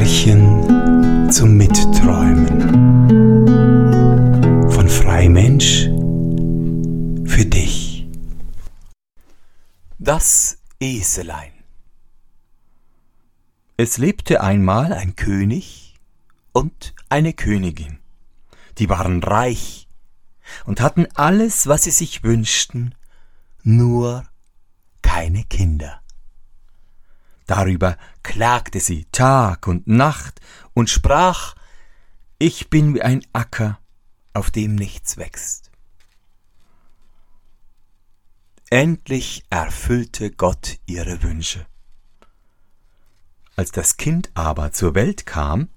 Märchen zum Mitträumen von Freimensch für dich. Das Eselein Es lebte einmal ein König und eine Königin. Die waren reich und hatten alles, was sie sich wünschten, nur keine Kinder. Darüber klagte sie Tag und Nacht und sprach, ich bin wie ein Acker, auf dem nichts wächst. Endlich erfüllte Gott ihre Wünsche. Als das Kind aber zur Welt kam,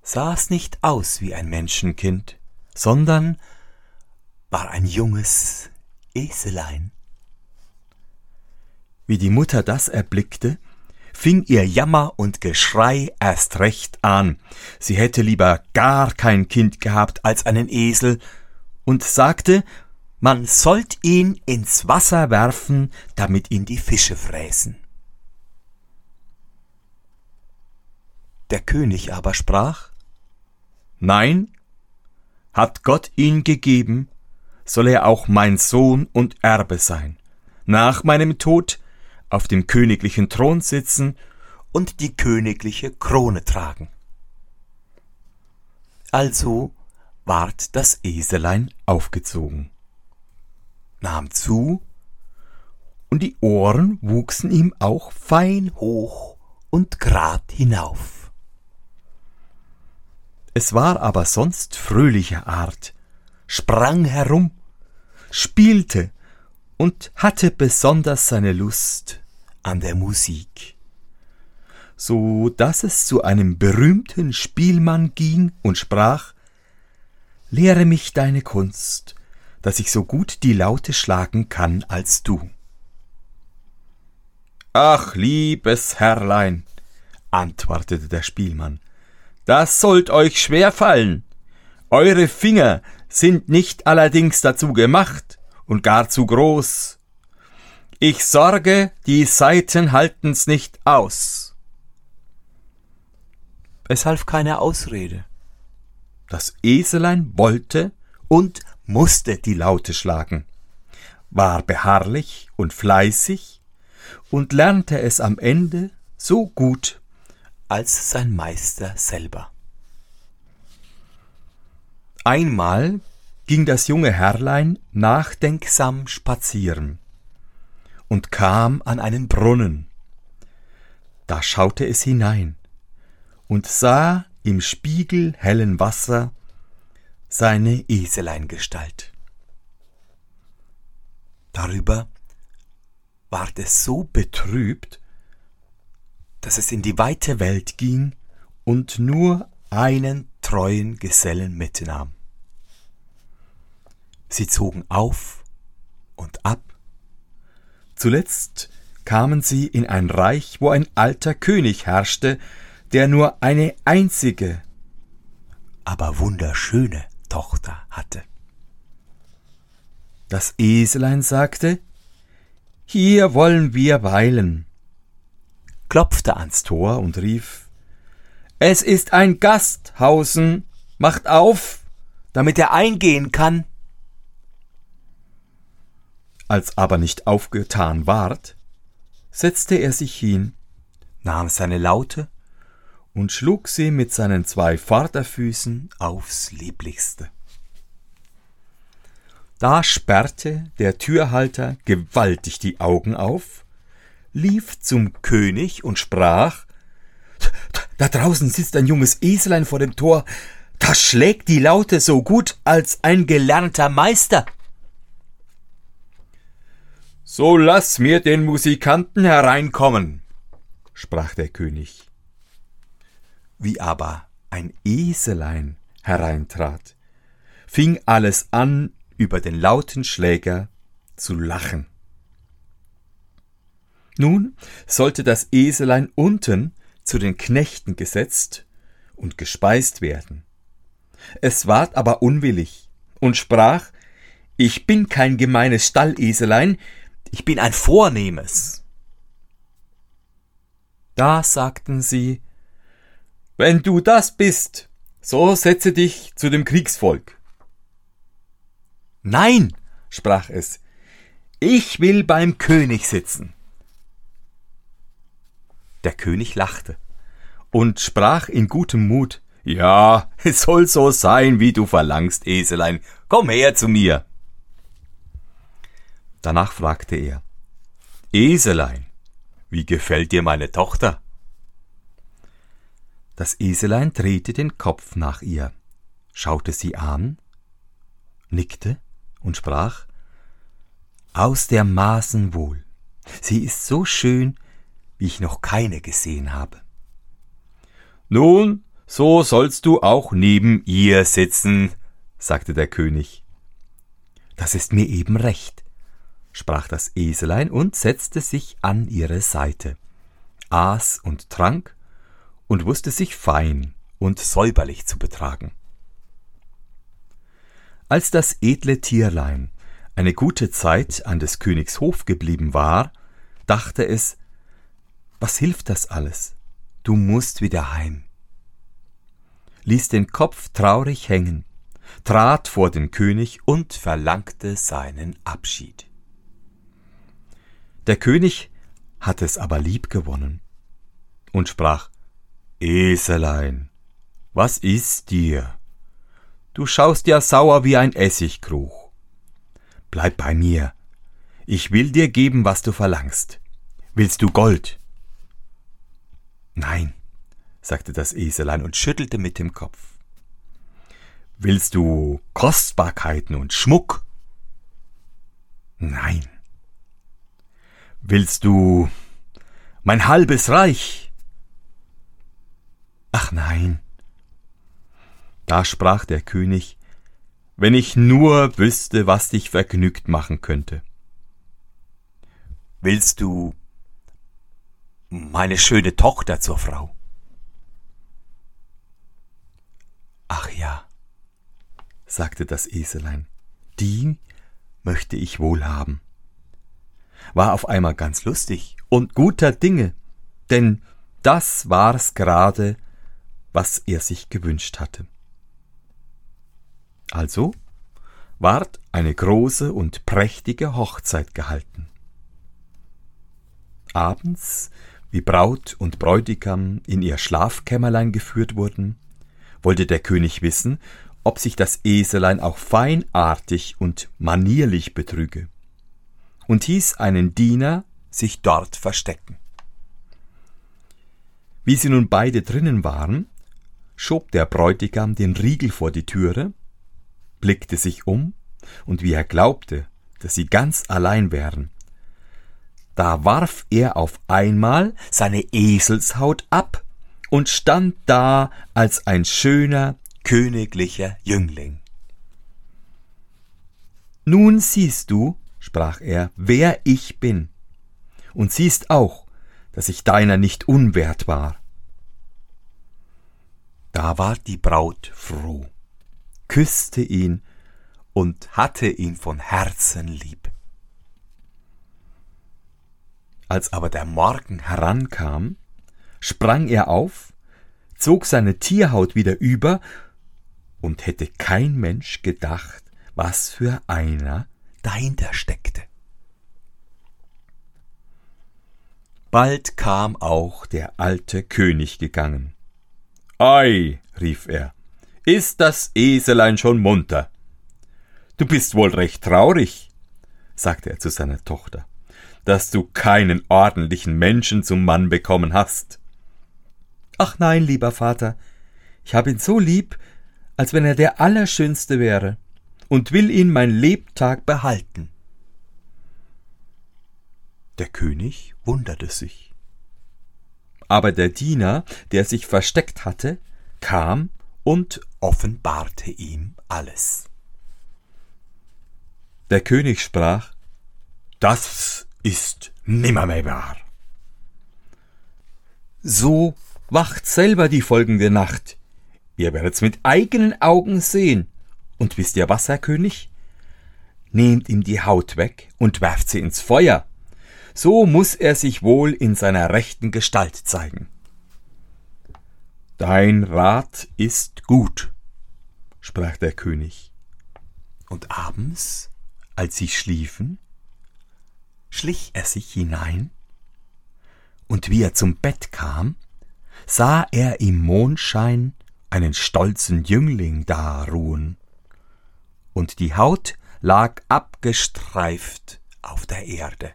sah es nicht aus wie ein Menschenkind, sondern war ein junges Eselein. Wie die Mutter das erblickte, fing ihr Jammer und Geschrei erst recht an. Sie hätte lieber gar kein Kind gehabt als einen Esel und sagte, man sollt ihn ins Wasser werfen, damit ihn die Fische fräßen. Der König aber sprach, Nein, hat Gott ihn gegeben, soll er auch mein Sohn und Erbe sein. Nach meinem Tod auf dem königlichen Thron sitzen und die königliche Krone tragen. Also ward das Eselein aufgezogen, nahm zu, und die Ohren wuchsen ihm auch fein hoch und grad hinauf. Es war aber sonst fröhlicher Art, sprang herum, spielte und hatte besonders seine Lust an der Musik, so dass es zu einem berühmten Spielmann ging und sprach Lehre mich deine Kunst, dass ich so gut die Laute schlagen kann als du. Ach, liebes Herrlein, antwortete der Spielmann, das sollt euch schwer fallen. Eure Finger sind nicht allerdings dazu gemacht und gar zu groß, ich sorge, die Seiten halten's nicht aus. Es half keine Ausrede. Das Eselein wollte und musste die Laute schlagen, war beharrlich und fleißig und lernte es am Ende so gut als sein Meister selber. Einmal ging das junge Herrlein nachdenksam spazieren und kam an einen Brunnen. Da schaute es hinein und sah im spiegelhellen Wasser seine Eseleingestalt. Darüber ward es so betrübt, dass es in die weite Welt ging und nur einen treuen Gesellen mitnahm. Sie zogen auf und ab Zuletzt kamen sie in ein Reich, wo ein alter König herrschte, der nur eine einzige, aber wunderschöne Tochter hatte. Das Eselein sagte, Hier wollen wir weilen, klopfte ans Tor und rief, Es ist ein Gasthausen, macht auf, damit er eingehen kann. Als aber nicht aufgetan ward, setzte er sich hin, nahm seine Laute und schlug sie mit seinen zwei Vorderfüßen aufs lieblichste. Da sperrte der Türhalter gewaltig die Augen auf, lief zum König und sprach Da draußen sitzt ein junges Eselein vor dem Tor, das schlägt die Laute so gut als ein gelernter Meister. So lass mir den Musikanten hereinkommen, sprach der König. Wie aber ein Eselein hereintrat, fing alles an, über den lauten Schläger zu lachen. Nun sollte das Eselein unten zu den Knechten gesetzt und gespeist werden. Es ward aber unwillig und sprach, ich bin kein gemeines Stalleselein, ich bin ein Vornehmes. Da sagten sie, Wenn du das bist, so setze dich zu dem Kriegsvolk. Nein, sprach es, ich will beim König sitzen. Der König lachte und sprach in gutem Mut, Ja, es soll so sein, wie du verlangst, Eselein, komm her zu mir. Danach fragte er, Eselein, wie gefällt dir meine Tochter? Das Eselein drehte den Kopf nach ihr, schaute sie an, nickte und sprach Aus der Maßen wohl. Sie ist so schön, wie ich noch keine gesehen habe. Nun, so sollst du auch neben ihr sitzen, sagte der König. Das ist mir eben recht, sprach das Eselein und setzte sich an ihre Seite, aß und trank und wusste sich fein und säuberlich zu betragen. Als das edle Tierlein eine gute Zeit an des Königs Hof geblieben war, dachte es, was hilft das alles? Du musst wieder heim. Ließ den Kopf traurig hängen, trat vor den König und verlangte seinen Abschied. Der König hatte es aber lieb gewonnen und sprach Eselein, was ist dir? Du schaust ja sauer wie ein Essigkrug. Bleib bei mir. Ich will dir geben, was du verlangst. Willst du Gold? Nein, sagte das Eselein und schüttelte mit dem Kopf. Willst du Kostbarkeiten und Schmuck? Nein. Willst du mein halbes Reich? Ach nein. Da sprach der König, wenn ich nur wüsste, was dich vergnügt machen könnte. Willst du meine schöne Tochter zur Frau? Ach ja, sagte das Eselein, die möchte ich wohl haben. War auf einmal ganz lustig und guter Dinge, denn das war's gerade, was er sich gewünscht hatte. Also ward eine große und prächtige Hochzeit gehalten. Abends, wie Braut und Bräutigam in ihr Schlafkämmerlein geführt wurden, wollte der König wissen, ob sich das Eselein auch feinartig und manierlich betrüge, und hieß einen Diener sich dort verstecken. Wie sie nun beide drinnen waren, schob der Bräutigam den Riegel vor die Türe, blickte sich um, und wie er glaubte, dass sie ganz allein wären, da warf er auf einmal seine Eselshaut ab und stand da als ein schöner, königlicher Jüngling. Nun siehst du, sprach er, wer ich bin, und siehst auch, dass ich deiner nicht unwert war. Da war die Braut froh, küsste ihn und hatte ihn von Herzen lieb. Als aber der Morgen herankam, sprang er auf, zog seine Tierhaut wieder über, und hätte kein Mensch gedacht, was für einer dahinter steckte. Bald kam auch der alte König gegangen. Ei, rief er, ist das Eselein schon munter? Du bist wohl recht traurig, sagte er zu seiner Tochter, dass du keinen ordentlichen Menschen zum Mann bekommen hast. Ach nein, lieber Vater, ich hab ihn so lieb, als wenn er der Allerschönste wäre, und will ihn mein Lebtag behalten. Der König wunderte sich aber der Diener, der sich versteckt hatte, kam und offenbarte ihm alles. Der König sprach Das ist nimmermehr wahr. So wacht selber die folgende Nacht. Ihr werdet's mit eigenen Augen sehen. Und wisst ihr was, Herr König? Nehmt ihm die Haut weg und werft sie ins Feuer so muss er sich wohl in seiner rechten Gestalt zeigen. Dein Rat ist gut, sprach der König. Und abends, als sie schliefen, schlich er sich hinein, und wie er zum Bett kam, sah er im Mondschein einen stolzen Jüngling da ruhen, und die Haut lag abgestreift auf der Erde.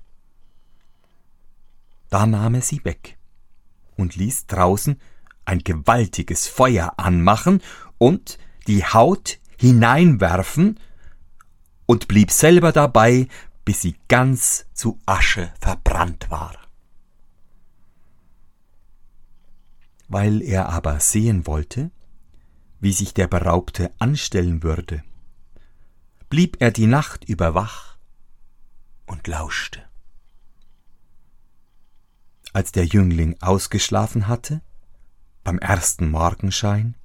Da nahm er sie weg und ließ draußen ein gewaltiges Feuer anmachen und die Haut hineinwerfen und blieb selber dabei, bis sie ganz zu Asche verbrannt war. Weil er aber sehen wollte, wie sich der Beraubte anstellen würde, blieb er die Nacht über wach und lauschte. Als der Jüngling ausgeschlafen hatte, beim ersten Morgenschein,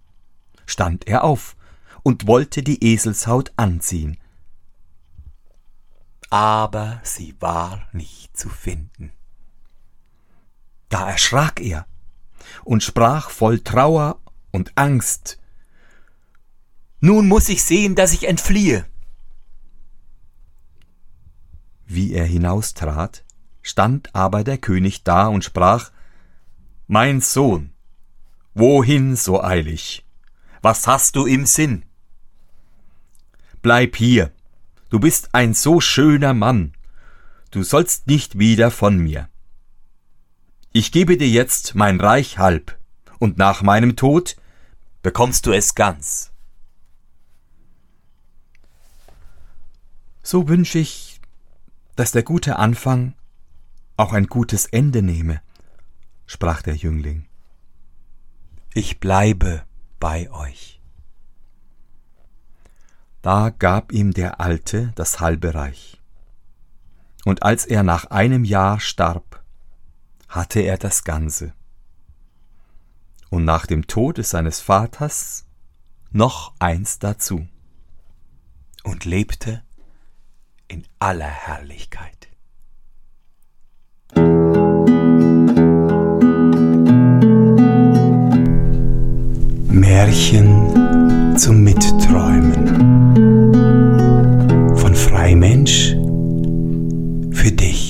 stand er auf und wollte die Eselshaut anziehen. Aber sie war nicht zu finden. Da erschrak er und sprach voll Trauer und Angst Nun muss ich sehen, dass ich entfliehe. Wie er hinaustrat, stand aber der König da und sprach Mein Sohn, wohin so eilig? Was hast du im Sinn? Bleib hier, du bist ein so schöner Mann, du sollst nicht wieder von mir. Ich gebe dir jetzt mein Reich halb, und nach meinem Tod bekommst du es ganz. So wünsch ich, dass der gute Anfang auch ein gutes Ende nehme, sprach der Jüngling. Ich bleibe bei euch. Da gab ihm der Alte das halbe Reich. Und als er nach einem Jahr starb, hatte er das Ganze. Und nach dem Tode seines Vaters noch eins dazu. Und lebte in aller Herrlichkeit. Märchen zum Mitträumen von Freimensch für dich.